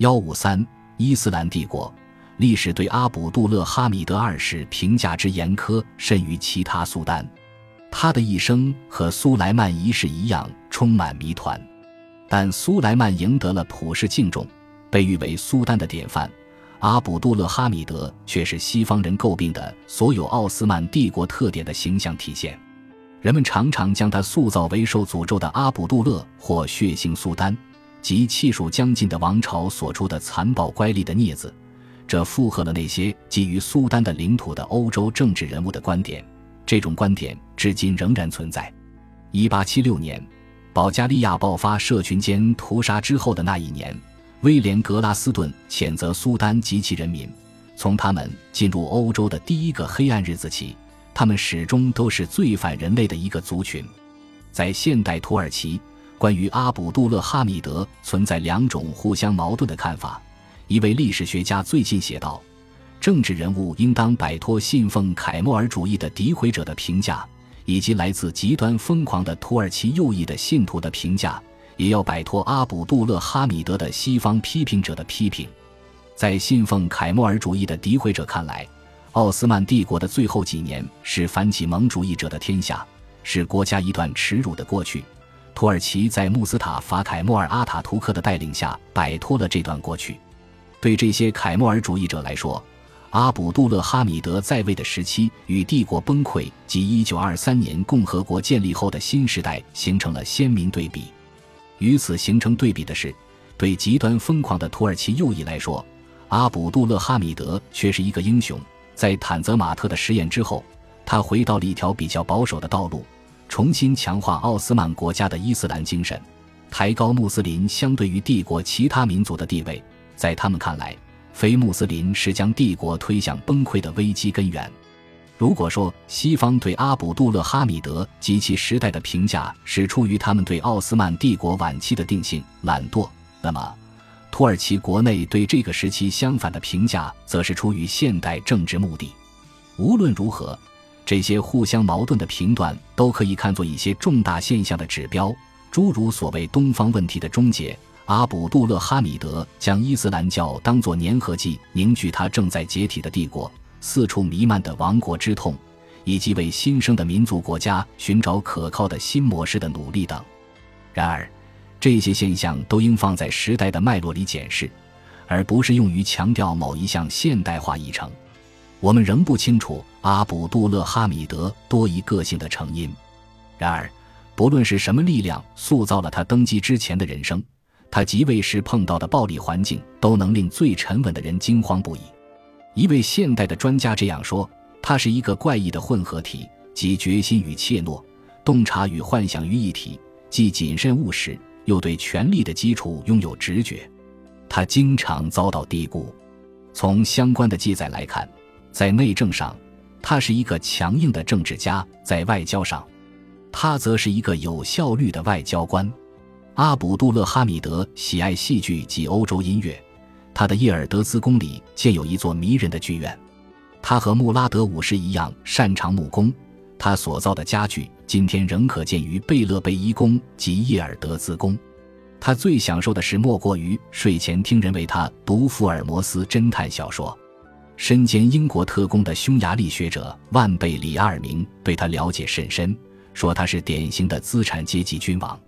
幺五三，伊斯兰帝国历史对阿卜杜勒哈米德二世评价之严苛甚于其他苏丹。他的一生和苏莱曼一世一样充满谜团，但苏莱曼赢得了普世敬重，被誉为苏丹的典范。阿卜杜勒哈米德却是西方人诟病的所有奥斯曼帝国特点的形象体现。人们常常将他塑造为受诅咒的阿卜杜勒或血腥苏丹，及气数将尽的王朝所出的残暴乖戾的镊子。这附和了那些基于苏丹的领土的欧洲政治人物的观点。这种观点至今仍然存在。一八七六年，保加利亚爆发社群间屠杀之后的那一年。威廉·格拉斯顿谴责苏丹及其人民，从他们进入欧洲的第一个黑暗日子起，他们始终都是最反人类的一个族群。在现代土耳其，关于阿卜杜勒哈米德存在两种互相矛盾的看法。一位历史学家最近写道：“政治人物应当摆脱信奉凯末尔主义的诋毁者的评价，以及来自极端疯狂的土耳其右翼的信徒的评价。”也要摆脱阿卜杜勒哈米德的西方批评者的批评，在信奉凯末尔主义的诋毁者看来，奥斯曼帝国的最后几年是反启蒙主义者的天下，是国家一段耻辱的过去。土耳其在穆斯塔法凯末尔阿塔图克的带领下摆脱了这段过去。对这些凯末尔主义者来说，阿卜杜勒哈米德在位的时期与帝国崩溃及1923年共和国建立后的新时代形成了鲜明对比。与此形成对比的是，对极端疯狂的土耳其右翼来说，阿卜杜勒哈米德却是一个英雄。在坦泽马特的实验之后，他回到了一条比较保守的道路，重新强化奥斯曼国家的伊斯兰精神，抬高穆斯林相对于帝国其他民族的地位。在他们看来，非穆斯林是将帝国推向崩溃的危机根源。如果说西方对阿卜杜勒哈米德及其时代的评价是出于他们对奥斯曼帝国晚期的定性懒惰，那么土耳其国内对这个时期相反的评价则是出于现代政治目的。无论如何，这些互相矛盾的评断都可以看作一些重大现象的指标，诸如所谓东方问题的终结。阿卜杜勒哈米德将伊斯兰教当作粘合剂，凝聚他正在解体的帝国。四处弥漫的亡国之痛，以及为新生的民族国家寻找可靠的新模式的努力等。然而，这些现象都应放在时代的脉络里检视，而不是用于强调某一项现代化议程。我们仍不清楚阿卜杜勒哈米德多疑个性的成因。然而，不论是什么力量塑造了他登基之前的人生，他即位时碰到的暴力环境都能令最沉稳的人惊慌不已。一位现代的专家这样说：“他是一个怪异的混合体，集决心与怯懦、洞察与幻想于一体，既谨慎务实，又对权力的基础拥有直觉。他经常遭到低估。从相关的记载来看，在内政上，他是一个强硬的政治家；在外交上，他则是一个有效率的外交官。”阿卜杜勒哈米德喜爱戏剧及欧洲音乐。他的叶尔德兹宫里建有一座迷人的剧院，他和穆拉德五世一样擅长木工，他所造的家具今天仍可见于贝勒贝伊宫及叶尔德兹宫。他最享受的事莫过于睡前听人为他读福尔摩斯侦探小说。身兼英国特工的匈牙利学者万贝里阿尔明对他了解甚深，说他是典型的资产阶级君王。